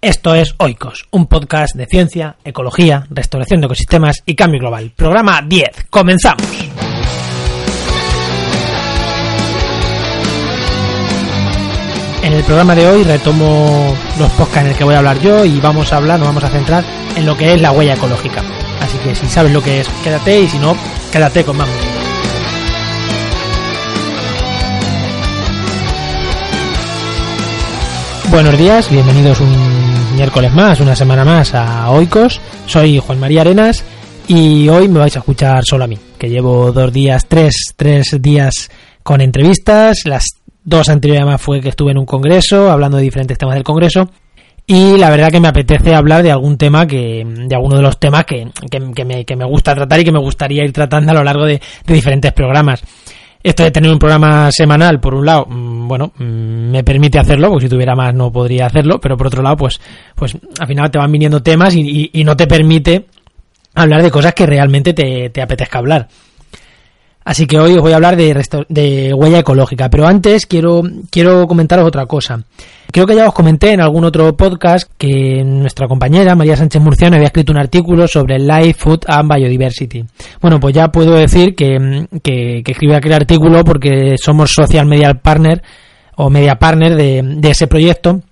Esto es Oikos, un podcast de ciencia, ecología, restauración de ecosistemas y cambio global. Programa 10. Comenzamos. En el programa de hoy retomo los podcasts en el que voy a hablar yo y vamos a hablar, nos vamos a centrar en lo que es la huella ecológica. Así que si sabes lo que es, quédate y si no, quédate con más. Buenos días, bienvenidos un miércoles más, una semana más a Oikos. Soy Juan María Arenas y hoy me vais a escuchar solo a mí, que llevo dos días, tres, tres días con entrevistas. Las dos anteriores más fue que estuve en un congreso hablando de diferentes temas del congreso. Y la verdad que me apetece hablar de algún tema que, de alguno de los temas que, que, me, que me gusta tratar y que me gustaría ir tratando a lo largo de, de diferentes programas. Esto de tener un programa semanal, por un lado, mm, bueno, mm, me permite hacerlo, porque si tuviera más no podría hacerlo, pero por otro lado, pues, pues al final te van viniendo temas y, no te permite hablar de cosas que realmente te, te apetezca hablar. Así que hoy os voy a hablar de, de, huella ecológica, pero antes quiero, quiero comentaros otra cosa. Creo que ya os comenté en algún otro podcast que nuestra compañera María Sánchez Murciano había escrito un artículo sobre Life, Food and Biodiversity. Bueno, pues ya puedo decir que, que, que escribí aquel artículo porque somos social media partner o media partner de, de ese proyecto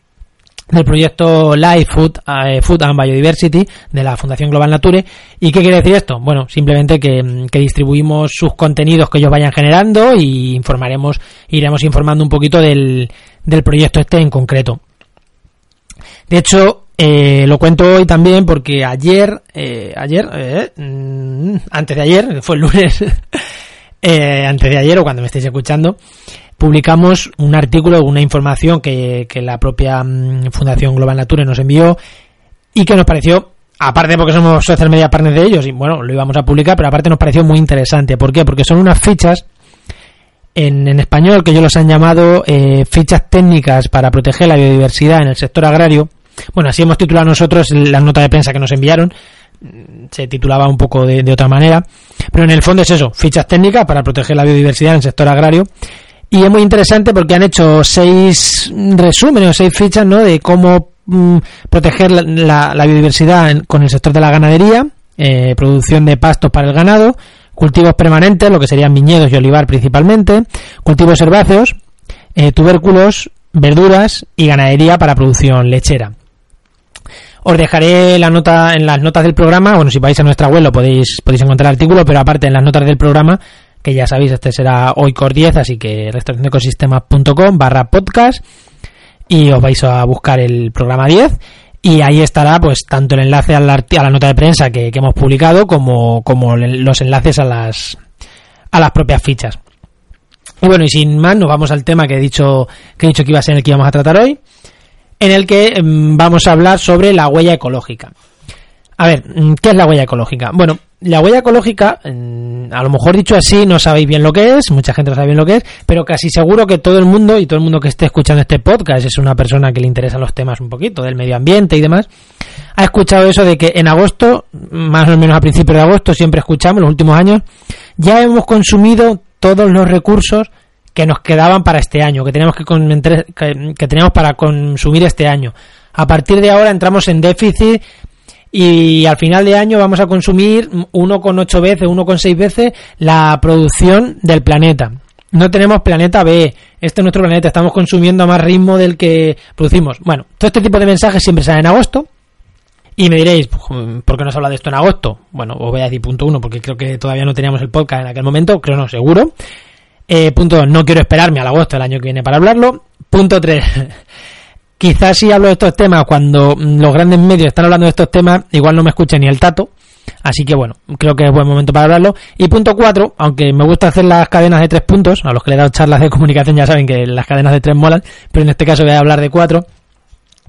del proyecto Life Food, eh, Food and Biodiversity de la Fundación Global Nature. ¿Y qué quiere decir esto? Bueno, simplemente que, que, distribuimos sus contenidos que ellos vayan generando y informaremos, iremos informando un poquito del, del proyecto este en concreto. De hecho, eh, lo cuento hoy también porque ayer, eh, ayer, eh, mm, antes de ayer, fue el lunes, eh, antes de ayer o cuando me estéis escuchando, publicamos un artículo, una información que, que la propia mm, Fundación Global Nature nos envió y que nos pareció aparte porque somos social media partners de ellos y bueno, lo íbamos a publicar, pero aparte nos pareció muy interesante. ¿Por qué? Porque son unas fichas en, español que ellos los han llamado eh, fichas técnicas para proteger la biodiversidad en el sector agrario. Bueno, así hemos titulado nosotros la nota de prensa que nos enviaron. Se titulaba un poco de, otra manera. Pero en el fondo es eso, fichas técnicas para proteger la biodiversidad en el sector agrario. Y es muy interesante porque han hecho seis resúmenes o seis fichas ¿no? de cómo mm, proteger la, biodiversidad en, con el sector de la ganadería, eh, producción de pastos para el ganado, cultivos permanentes, lo que serían viñedos y olivar principalmente, cultivos herbáceos, eh, tubérculos, verduras y ganadería para producción lechera. Os dejaré la nota en las notas del programa, bueno, si vais a nuestra web lo podéis, podéis encontrar el artículo, pero aparte en las notas del programa que ya sabéis, este será hoy cor 10, así que restauracionecosistemas.com barra podcast y os vais a buscar el programa 10 y ahí estará pues tanto el enlace a la, a la nota de prensa que, hemos publicado como, como los enlaces a las, a las propias fichas. Y bueno, y sin más, nos vamos al tema que he dicho que he dicho que iba a ser el que íbamos a tratar hoy, en el que mmm, vamos a hablar sobre la huella ecológica. A ver, ¿qué es la huella ecológica? Bueno, la huella ecológica, a lo mejor dicho así, no sabéis bien lo que es, mucha gente no sabe bien lo que es, pero casi seguro que todo el mundo y todo el mundo que esté escuchando este podcast es una persona que le interesan los temas un poquito del medio ambiente y demás, ha escuchado eso de que en agosto, más o menos a principios de agosto, siempre escuchamos, los últimos años, ya hemos consumido todos los recursos que nos quedaban para este año, que teníamos que, que, que teníamos para consumir este año. A partir de ahora entramos en déficit y al final de año vamos a consumir 1,8 veces, 1,6 veces la producción del planeta. No tenemos planeta B, este es nuestro planeta, estamos consumiendo a más ritmo del que producimos. Bueno, todo este tipo de mensajes siempre salen en agosto. Y me diréis, ¿por qué no se habla de esto en agosto? Bueno, os voy a decir punto uno, porque creo que todavía no teníamos el podcast en aquel momento, creo no, seguro. Eh, punto dos, no quiero esperarme al agosto del año que viene para hablarlo. Punto tres, Quizás si hablo de estos temas cuando los grandes medios están hablando de estos temas, igual no me escuche ni el tato. Así que bueno, creo que es buen momento para hablarlo. Y punto cuatro, aunque me gusta hacer las cadenas de tres puntos, a los que le he dado charlas de comunicación ya saben que las cadenas de tres molan, pero en este caso voy a hablar de cuatro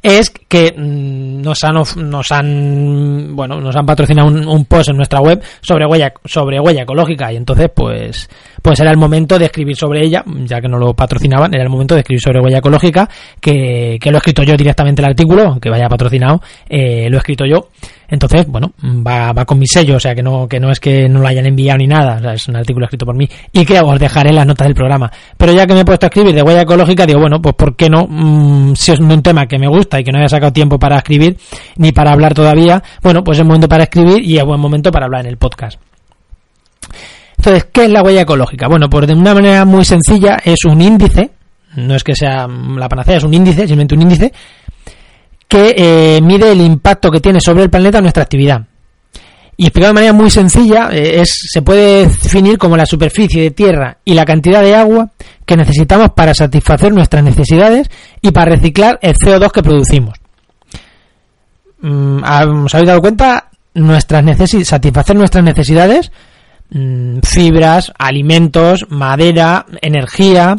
es que mm, nos han nos han bueno nos han patrocinado un, post en nuestra web sobre huella sobre huella ecológica. Y entonces pues pues era el momento de escribir sobre ella ya que no lo patrocinaban era el momento de escribir sobre huella ecológica que, que lo he escrito yo directamente el artículo aunque vaya patrocinado eh, lo he escrito yo entonces bueno va, va con mi sello o sea que no que no es que no lo hayan enviado ni nada o sea, es un artículo escrito por mí y que os dejaré las notas del programa pero ya que me he puesto a escribir de huella ecológica digo bueno pues por qué no mm, si es un tema que me gusta y que no haya sacado tiempo para escribir ni para hablar todavía, bueno, pues es momento para escribir y es buen momento para hablar en el podcast. Entonces, ¿qué es la huella ecológica? Bueno, pues de una manera muy sencilla es un índice, no es que sea la panacea, es un índice, simplemente un índice, que eh, mide el impacto que tiene sobre el planeta nuestra actividad. Y explicado de manera muy sencilla, eh, es, se puede definir como la superficie de tierra y la cantidad de agua que necesitamos para satisfacer nuestras necesidades y para reciclar el CO2 que producimos. Mm, ¿Os habéis dado cuenta? Nuestras satisfacer nuestras necesidades, mm, fibras, alimentos, madera, energía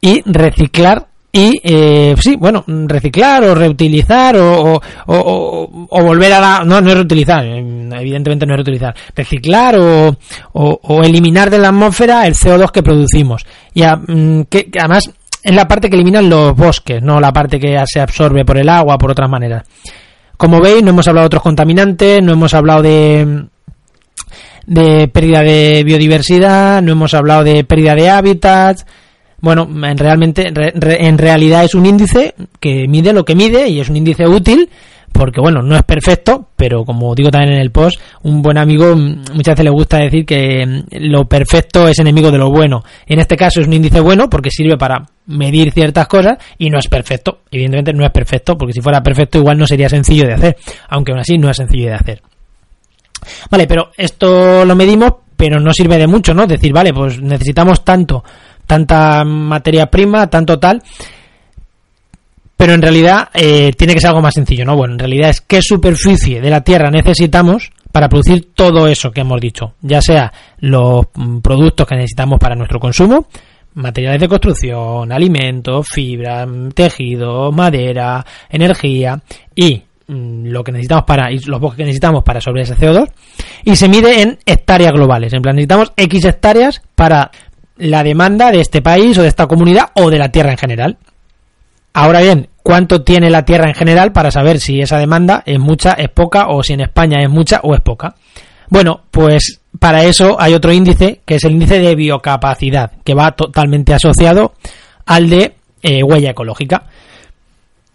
y reciclar y eh, sí, bueno, reciclar o reutilizar o, o, o, volver a la... No, no es reutilizar, eh, evidentemente no es reutilizar. Reciclar o, o, eliminar de la atmósfera el CO2 que producimos. Y mm, que, además es la parte que eliminan los bosques, no la parte que se absorbe por el agua, por otras maneras. Como veis, no hemos hablado de otros contaminantes, no hemos hablado de de pérdida de biodiversidad, no hemos hablado de pérdida de hábitats, bueno, en realmente, en realidad es un índice que mide lo que mide y es un índice útil porque bueno, no es perfecto, pero como digo también en el post, un buen amigo muchas veces le gusta decir que lo perfecto es enemigo de lo bueno. En este caso es un índice bueno porque sirve para medir ciertas cosas y no es perfecto. Evidentemente no es perfecto, porque si fuera perfecto igual no sería sencillo de hacer, aunque aún así no es sencillo de hacer. Vale, pero esto lo medimos, pero no sirve de mucho, ¿no? Decir, vale, pues necesitamos tanto tanta materia prima, tanto tal. Pero en realidad eh, tiene que ser algo más sencillo, ¿no? Bueno, en realidad es qué superficie de la Tierra necesitamos para producir todo eso que hemos dicho, ya sea los mm, productos que necesitamos para nuestro consumo, materiales de construcción, alimentos, fibra, mm, tejido, madera, energía y mm, lo que necesitamos para y los bosques que necesitamos para sobre ese CO2 y se mide en hectáreas globales. En plan, necesitamos X hectáreas para la demanda de este país o de esta comunidad o de la tierra en general. Ahora bien, ¿cuánto tiene la tierra en general para saber si esa demanda es mucha, es poca o si en España es mucha o es poca? Bueno, pues para eso hay otro índice que es el índice de biocapacidad, que va totalmente asociado al de eh, huella ecológica.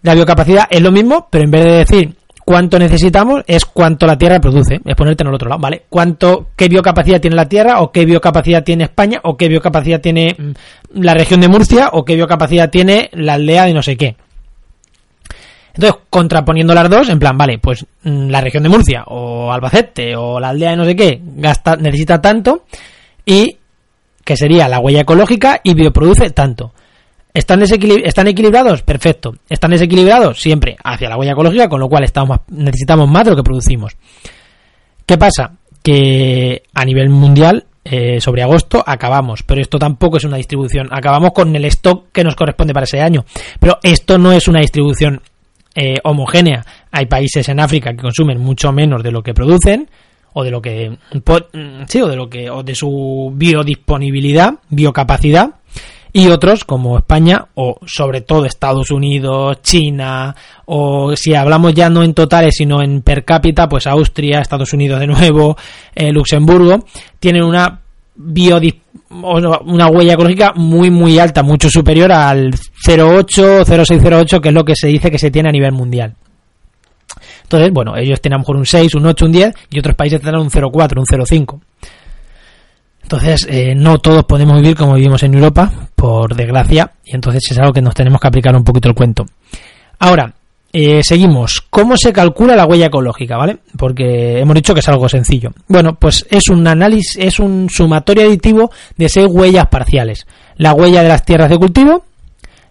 La biocapacidad es lo mismo, pero en vez de decir cuánto necesitamos es cuánto la Tierra produce, es ponerte en el otro lado, ¿vale? Cuánto, qué biocapacidad tiene la Tierra, o qué biocapacidad tiene España, o qué biocapacidad tiene mm, la región de Murcia, o qué biocapacidad tiene la aldea de no sé qué. Entonces, contraponiendo las dos, en plan, vale, pues mm, la región de Murcia, o Albacete, o la aldea de no sé qué, gasta, necesita tanto, y que sería la huella ecológica, y bioproduce tanto. ¿Están, ¿Están equilibrados? Perfecto. ¿Están desequilibrados? Siempre hacia la huella ecológica, con lo cual estamos necesitamos más de lo que producimos. ¿Qué pasa? Que a nivel mundial, eh, sobre agosto, acabamos. Pero esto tampoco es una distribución. Acabamos con el stock que nos corresponde para ese año. Pero esto no es una distribución eh, homogénea. Hay países en África que consumen mucho menos de lo que producen o de lo que mm, sí o de lo que o de su biodisponibilidad, biocapacidad y otros como España o sobre todo Estados Unidos, China o si hablamos ya no en totales sino en per cápita, pues Austria, Estados Unidos de nuevo, eh, Luxemburgo, tienen una una huella ecológica muy muy alta, mucho superior al 0,8 0,608 que es lo que se dice que se tiene a nivel mundial. Entonces, bueno, ellos tienen a lo mejor un 6, un 8, un 10 y otros países tendrán un 0,4, un 0,5. Entonces, eh, no todos podemos vivir como vivimos en Europa, por desgracia, y entonces es algo que nos tenemos que aplicar un poquito el cuento. Ahora, eh, seguimos. ¿Cómo se calcula la huella ecológica, vale? Porque hemos dicho que es algo sencillo. Bueno, pues es un análisis, es un sumatorio aditivo de seis huellas parciales. La huella de las tierras de cultivo,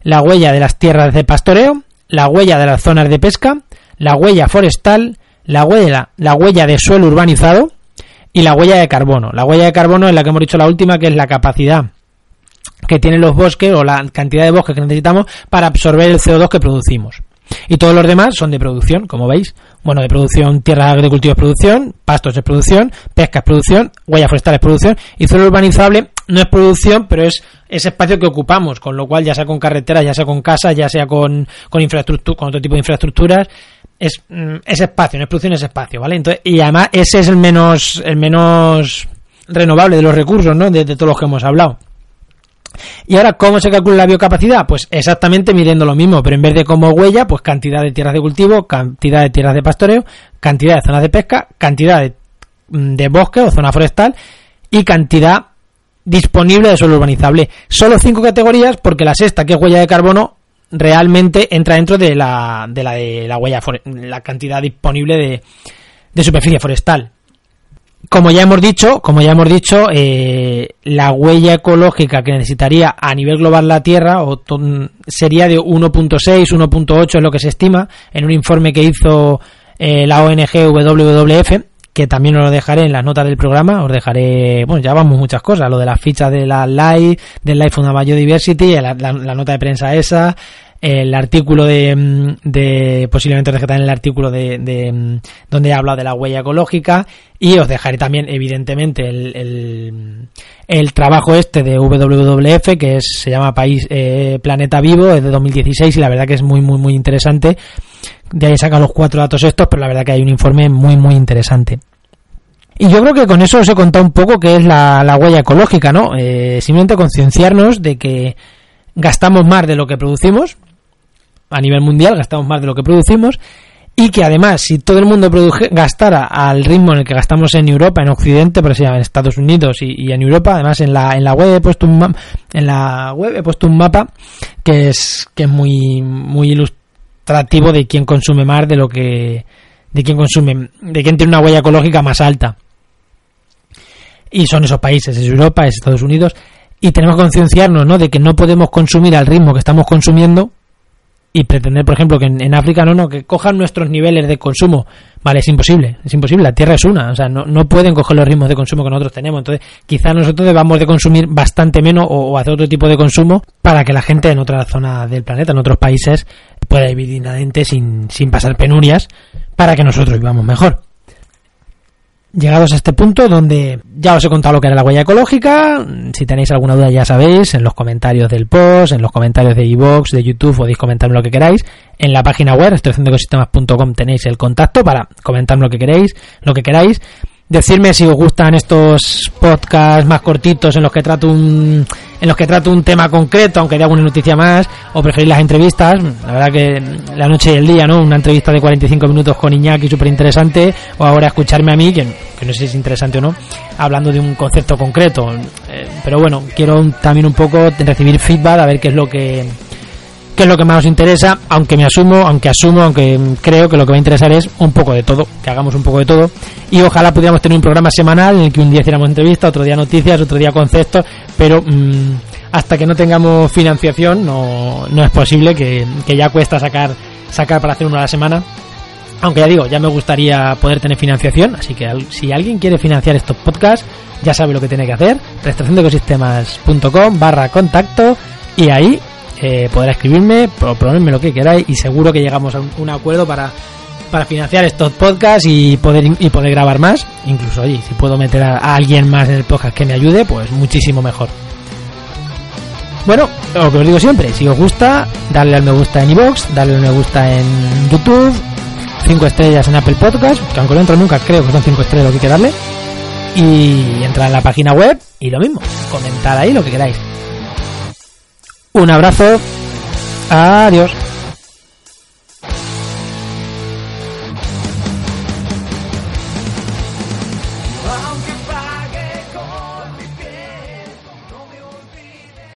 la huella de las tierras de pastoreo, la huella de las zonas de pesca, la huella forestal, la huella, la huella de suelo urbanizado, y la huella de carbono. La huella de carbono es la que hemos dicho la última, que es la capacidad que tienen los bosques o la cantidad de bosques que necesitamos para absorber el CO2 que producimos. Y todos los demás son de producción, como veis. Bueno, de producción, tierra de es producción, pastos es producción, pesca es producción, huella forestal es producción y suelo urbanizable no es producción, pero es ese espacio que ocupamos, con lo cual ya sea con carreteras, ya sea con casas, ya sea con, con infraestructura, con otro tipo de infraestructuras, es, mm, ese espacio, no es producción, es espacio, ¿vale? Entonces, y además ese es el menos, el menos renovable de los recursos, ¿no? De, todos los que hemos hablado. Y ahora, ¿cómo se calcula la biocapacidad? Pues exactamente midiendo lo mismo, pero en vez de como huella, pues cantidad de tierras de cultivo, cantidad de tierras de pastoreo, cantidad de zonas de pesca, cantidad de, mm, de bosque o zona forestal y cantidad disponible de suelo urbanizable. Solo cinco categorías porque la sexta, que es huella de carbono, realmente entra dentro de la de la, de la huella, la cantidad disponible de, de superficie forestal. Como ya hemos dicho, como ya hemos dicho, eh, la huella ecológica que necesitaría a nivel global la Tierra sería de 1.6, 1.8 es lo que se estima en un informe que hizo eh, la ONG WWF que también os lo dejaré en las notas del programa, os dejaré, bueno, ya vamos muchas cosas, lo de las fichas de la LIFE, del LIFE Funda Biodiversity, la, la, nota de prensa esa, el artículo de, de posiblemente os dejaré también el artículo de, de, donde he hablado de la huella ecológica y os dejaré también evidentemente el, el, el trabajo este de WWF que se llama País eh, Planeta Vivo es de 2016 y la verdad que es muy muy muy interesante de ahí saca los cuatro datos estos, pero la verdad que hay un informe muy, muy interesante. Y yo creo que con eso os he contado un poco qué es la, huella ecológica, ¿no? Eh, simplemente concienciarnos de que gastamos más de lo que producimos, a nivel mundial gastamos más de lo que producimos, y que además, si todo el mundo gastara al ritmo en el que gastamos en Europa, en Occidente, por ejemplo, en Estados Unidos y, en Europa, además en la, en la web he puesto un en la web he puesto un mapa que es que es muy muy ilustrativo de quién consume más de lo que de quién consume de quién tiene una huella ecológica más alta y son esos países es Europa es Estados Unidos y tenemos que concienciarnos ¿no? de que no podemos consumir al ritmo que estamos consumiendo y pretender, por ejemplo, que en, África no, no, que cojan nuestros niveles de consumo. Vale, es imposible, es imposible, la Tierra es una, o sea, no, no pueden coger los ritmos de consumo que nosotros tenemos. Entonces, quizás nosotros debamos de consumir bastante menos o, hacer otro tipo de consumo para que la gente en otra zona del planeta, en otros países, pueda vivir dignamente sin, sin pasar penurias para que nosotros vivamos mejor llegados a este punto donde ya os he contado lo que era la huella ecológica. Si tenéis alguna duda ya sabéis, en los comentarios del post, en los comentarios de iVoox, de YouTube, podéis comentarme lo que queráis. En la página web, ecosistemas.com tenéis el contacto para comentarme lo que queréis, lo que queráis. Decirme si os gustan estos podcasts más cortitos en los que trato un en los que trato un tema concreto, aunque dé alguna noticia más, o preferís las entrevistas. La verdad que la noche y el día, ¿no? Una entrevista de 45 minutos con Iñaki súper interesante, o ahora escucharme a mí, que, que, no sé si es interesante o no, hablando de un concepto concreto. Eh, pero bueno, quiero también un poco recibir feedback a ver qué es lo que qué es lo que más os interesa, aunque me asumo, aunque asumo, aunque creo que lo que va a interesar es un poco de todo, que hagamos un poco de todo y ojalá pudiéramos tener un programa semanal en el que un día hiciéramos entrevistas, otro día noticias, otro día conceptos, pero mm, hasta que no tengamos financiación no, no es posible que, que, ya cuesta sacar sacar para hacer uno a la semana. Aunque ya digo, ya me gustaría poder tener financiación, así que si alguien quiere financiar estos podcasts, ya sabe lo que tiene que hacer, ecosistemas.com barra contacto y ahí eh, podrá escribirme, proponerme lo que queráis y seguro que llegamos a un, acuerdo para, para financiar estos podcasts y poder y poder grabar más. Incluso, oye, si puedo meter a, alguien más en el podcast que me ayude, pues muchísimo mejor. Bueno, lo que os digo siempre, si os gusta, darle al me gusta en iVoox, darle al me gusta en YouTube, 5 estrellas en Apple Podcast, que aunque no entro nunca, creo que son 5 estrellas lo que hay que darle. Y entrar en la página web y lo mismo, comentar ahí lo que queráis. Un abrazo. Adiós.